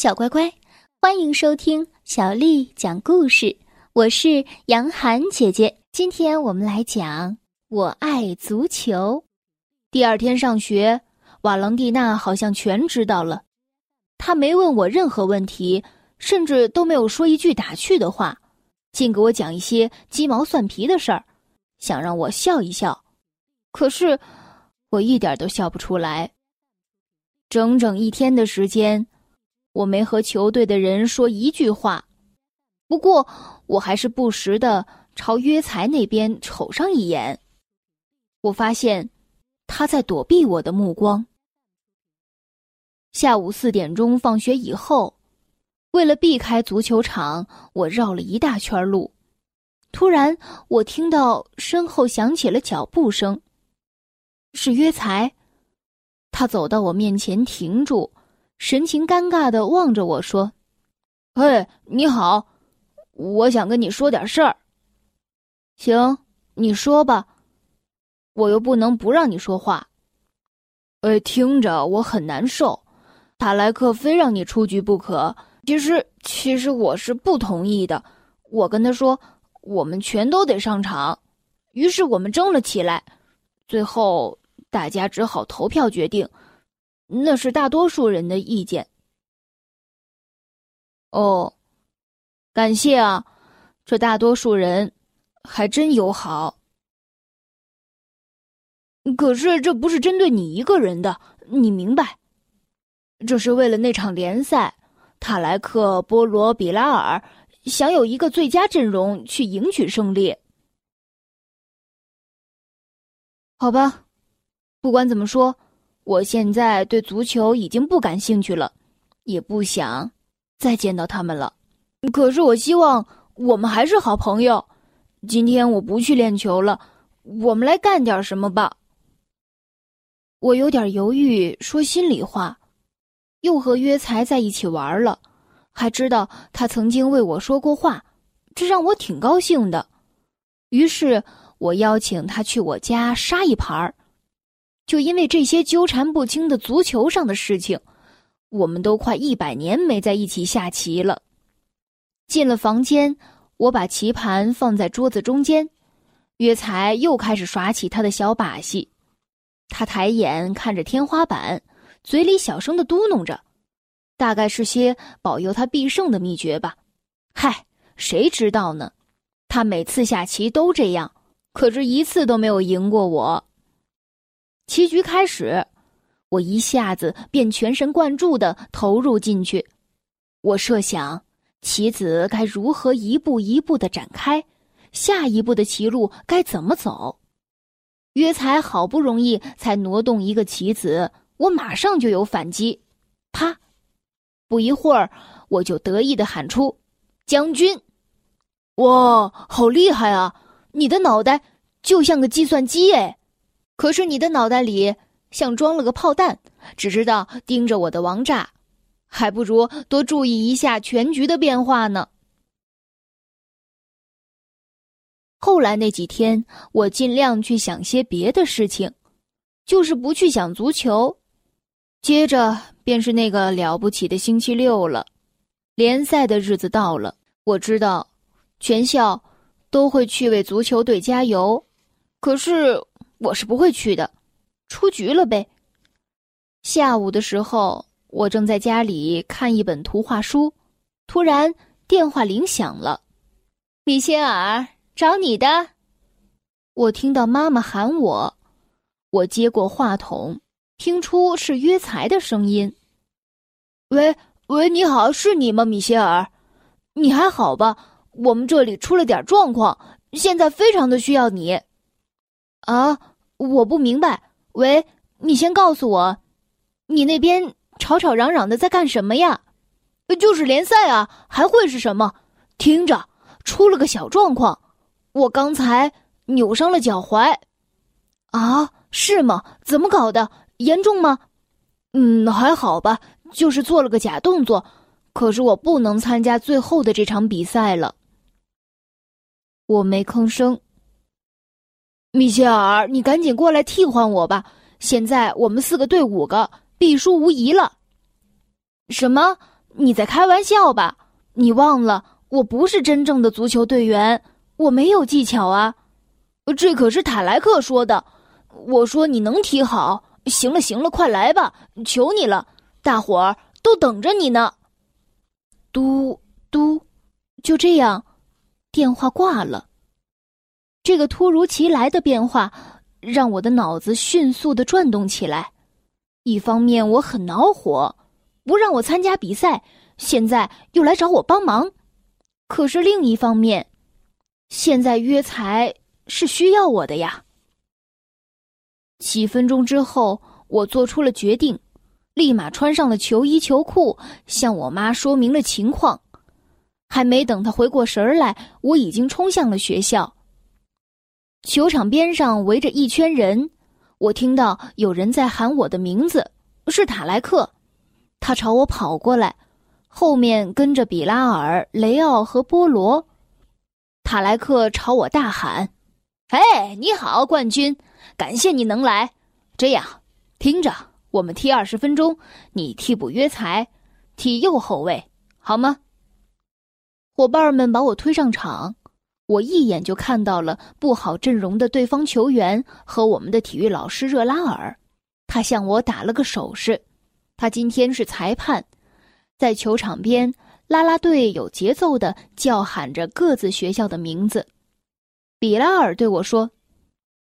小乖乖，欢迎收听小丽讲故事。我是杨涵姐姐，今天我们来讲《我爱足球》。第二天上学，瓦朗蒂娜好像全知道了。她没问我任何问题，甚至都没有说一句打趣的话，竟给我讲一些鸡毛蒜皮的事儿，想让我笑一笑。可是我一点都笑不出来。整整一天的时间。我没和球队的人说一句话，不过我还是不时的朝约才那边瞅上一眼。我发现他在躲避我的目光。下午四点钟放学以后，为了避开足球场，我绕了一大圈路。突然，我听到身后响起了脚步声，是约才。他走到我面前，停住。神情尴尬的望着我说：“嘿，你好，我想跟你说点事儿。行，你说吧，我又不能不让你说话。哎，听着我很难受，塔莱克非让你出局不可。其实，其实我是不同意的。我跟他说，我们全都得上场。于是我们争了起来，最后大家只好投票决定。”那是大多数人的意见。哦，感谢啊，这大多数人还真友好。可是这不是针对你一个人的，你明白？这是为了那场联赛，塔莱克、波罗、比拉尔想有一个最佳阵容去赢取胜利。好吧，不管怎么说。我现在对足球已经不感兴趣了，也不想再见到他们了。可是我希望我们还是好朋友。今天我不去练球了，我们来干点什么吧。我有点犹豫，说心里话，又和约才在一起玩了，还知道他曾经为我说过话，这让我挺高兴的。于是我邀请他去我家杀一盘儿。就因为这些纠缠不清的足球上的事情，我们都快一百年没在一起下棋了。进了房间，我把棋盘放在桌子中间，约才又开始耍起他的小把戏。他抬眼看着天花板，嘴里小声的嘟哝着，大概是些保佑他必胜的秘诀吧。嗨，谁知道呢？他每次下棋都这样，可是一次都没有赢过我。棋局开始，我一下子便全神贯注的投入进去。我设想棋子该如何一步一步的展开，下一步的棋路该怎么走。约才好不容易才挪动一个棋子，我马上就有反击。啪！不一会儿，我就得意的喊出：“将军！”哇，好厉害啊！你的脑袋就像个计算机哎。可是你的脑袋里像装了个炮弹，只知道盯着我的王炸，还不如多注意一下全局的变化呢。后来那几天，我尽量去想些别的事情，就是不去想足球。接着便是那个了不起的星期六了，联赛的日子到了。我知道，全校都会去为足球队加油，可是。我是不会去的，出局了呗。下午的时候，我正在家里看一本图画书，突然电话铃响了，米歇尔找你的。我听到妈妈喊我，我接过话筒，听出是约才的声音。喂喂，你好，是你吗，米歇尔？你还好吧？我们这里出了点状况，现在非常的需要你。啊。我不明白，喂，你先告诉我，你那边吵吵嚷嚷的在干什么呀？就是联赛啊，还会是什么？听着，出了个小状况，我刚才扭伤了脚踝。啊，是吗？怎么搞的？严重吗？嗯，还好吧，就是做了个假动作。可是我不能参加最后的这场比赛了。我没吭声。米歇尔，你赶紧过来替换我吧！现在我们四个对五个，必输无疑了。什么？你在开玩笑吧？你忘了我不是真正的足球队员，我没有技巧啊！这可是塔莱克说的。我说你能踢好。行了行了，快来吧，求你了，大伙儿都等着你呢。嘟嘟，就这样，电话挂了。这个突如其来的变化让我的脑子迅速的转动起来。一方面我很恼火，不让我参加比赛，现在又来找我帮忙。可是另一方面，现在约才是需要我的呀。几分钟之后，我做出了决定，立马穿上了球衣球裤，向我妈说明了情况。还没等她回过神来，我已经冲向了学校。球场边上围着一圈人，我听到有人在喊我的名字，是塔莱克。他朝我跑过来，后面跟着比拉尔、雷奥和波罗。塔莱克朝我大喊：“嘿，你好，冠军！感谢你能来。这样，听着，我们踢二十分钟，你替补约才，踢右后卫，好吗？”伙伴们把我推上场。我一眼就看到了不好阵容的对方球员和我们的体育老师热拉尔，他向我打了个手势。他今天是裁判，在球场边，啦啦队有节奏的叫喊着各自学校的名字。比拉尔对我说：“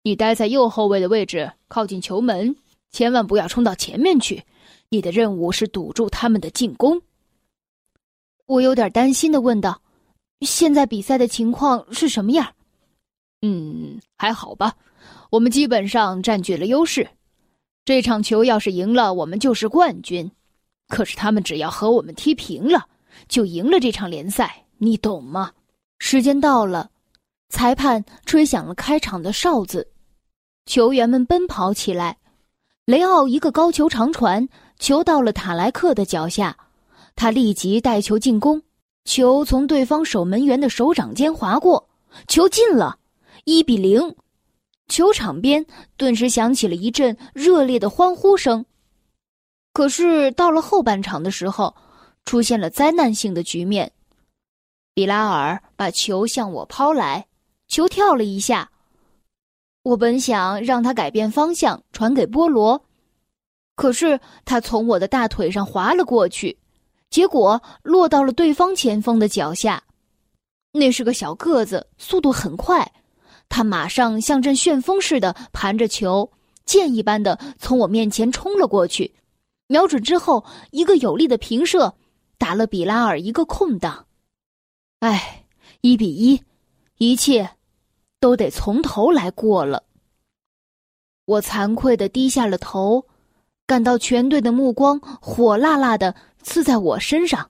你待在右后卫的位置，靠近球门，千万不要冲到前面去。你的任务是堵住他们的进攻。”我有点担心的问道。现在比赛的情况是什么样？嗯，还好吧，我们基本上占据了优势。这场球要是赢了，我们就是冠军。可是他们只要和我们踢平了，就赢了这场联赛，你懂吗？时间到了，裁判吹响了开场的哨子，球员们奔跑起来。雷奥一个高球长传，球到了塔莱克的脚下，他立即带球进攻。球从对方守门员的手掌间划过，球进了，一比零。球场边顿时响起了一阵热烈的欢呼声。可是到了后半场的时候，出现了灾难性的局面。比拉尔把球向我抛来，球跳了一下。我本想让他改变方向传给波罗，可是他从我的大腿上滑了过去。结果落到了对方前锋的脚下，那是个小个子，速度很快。他马上像阵旋风似的盘着球，箭一般的从我面前冲了过去。瞄准之后，一个有力的平射，打了比拉尔一个空档。哎，一比一，一切都得从头来过了。我惭愧的低下了头，感到全队的目光火辣辣的。刺在我身上。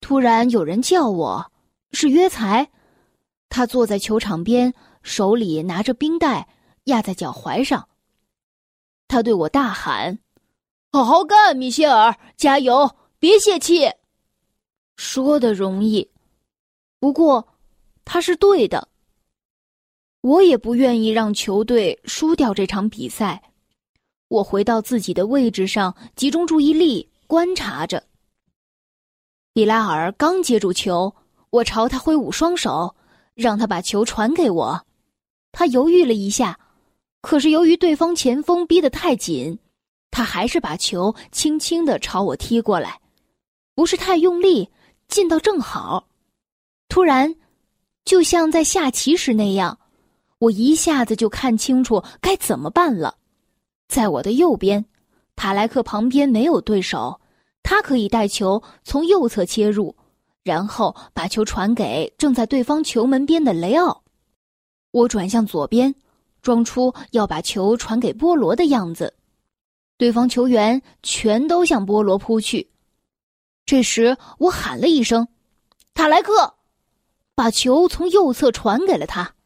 突然有人叫我，是约才，他坐在球场边，手里拿着冰袋压在脚踝上。他对我大喊：“好好干，米歇尔，加油，别泄气。”说的容易，不过他是对的。我也不愿意让球队输掉这场比赛。我回到自己的位置上，集中注意力。观察着，比拉尔刚接住球，我朝他挥舞双手，让他把球传给我。他犹豫了一下，可是由于对方前锋逼得太紧，他还是把球轻轻的朝我踢过来，不是太用力，进到正好。突然，就像在下棋时那样，我一下子就看清楚该怎么办了。在我的右边，塔莱克旁边没有对手。他可以带球从右侧切入，然后把球传给正在对方球门边的雷奥。我转向左边，装出要把球传给波罗的样子。对方球员全都向波罗扑去。这时我喊了一声：“塔莱克！”把球从右侧传给了他。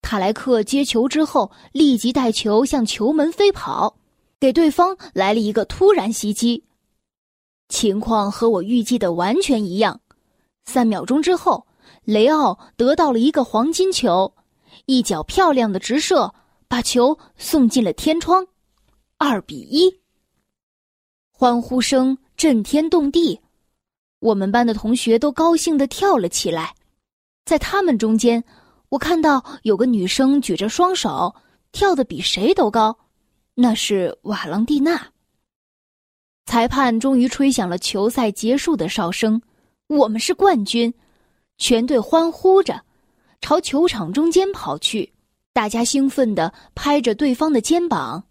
塔莱克接球之后，立即带球向球门飞跑，给对方来了一个突然袭击。情况和我预计的完全一样。三秒钟之后，雷奥得到了一个黄金球，一脚漂亮的直射，把球送进了天窗，二比一。欢呼声震天动地，我们班的同学都高兴的跳了起来。在他们中间，我看到有个女生举着双手，跳得比谁都高，那是瓦朗蒂娜。裁判终于吹响了球赛结束的哨声，我们是冠军，全队欢呼着，朝球场中间跑去，大家兴奋地拍着对方的肩膀。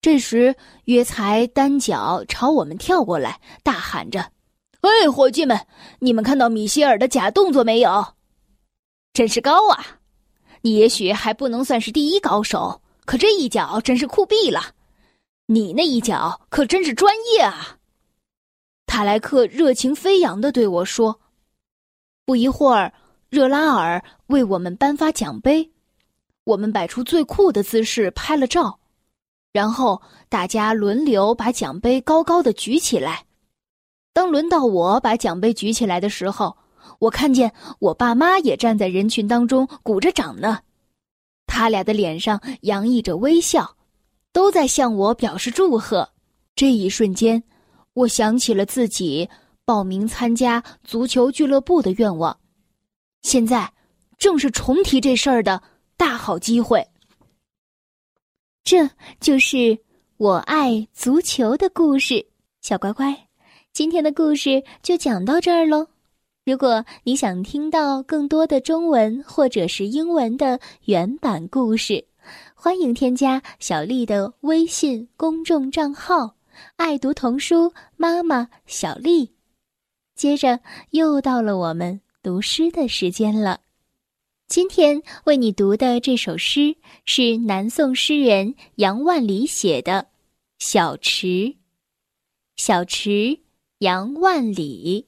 这时，约才单脚朝我们跳过来，大喊着：“哎，伙计们，你们看到米歇尔的假动作没有？”真是高啊！你也许还不能算是第一高手，可这一脚真是酷毙了！你那一脚可真是专业啊！塔莱克热情飞扬的对我说。不一会儿，热拉尔为我们颁发奖杯，我们摆出最酷的姿势拍了照，然后大家轮流把奖杯高高的举起来。当轮到我把奖杯举起来的时候，我看见我爸妈也站在人群当中鼓着掌呢，他俩的脸上洋溢着微笑，都在向我表示祝贺。这一瞬间，我想起了自己报名参加足球俱乐部的愿望，现在正是重提这事儿的大好机会。这就是我爱足球的故事，小乖乖，今天的故事就讲到这儿喽。如果你想听到更多的中文或者是英文的原版故事，欢迎添加小丽的微信公众账号“爱读童书妈妈小丽”。接着又到了我们读诗的时间了。今天为你读的这首诗是南宋诗人杨万里写的《小池》。小池，杨万里。